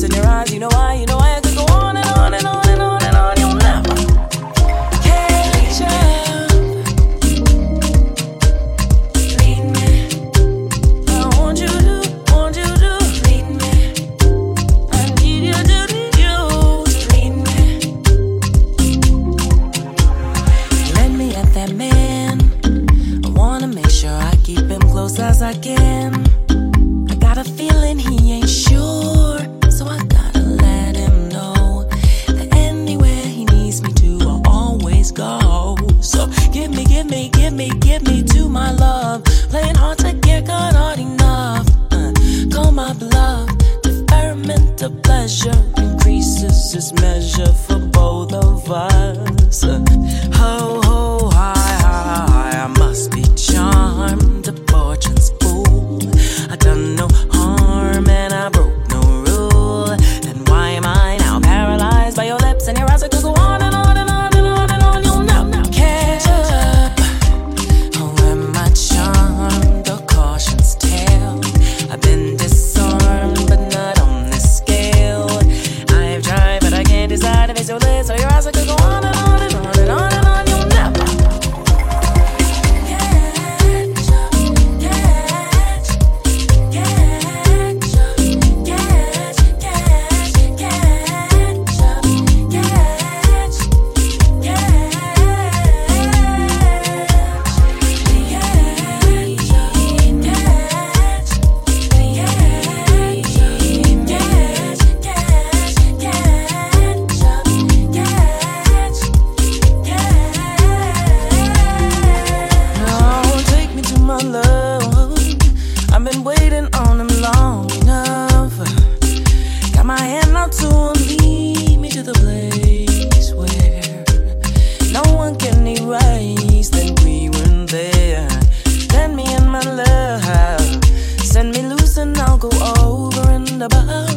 in your eyes. You know why, you know there.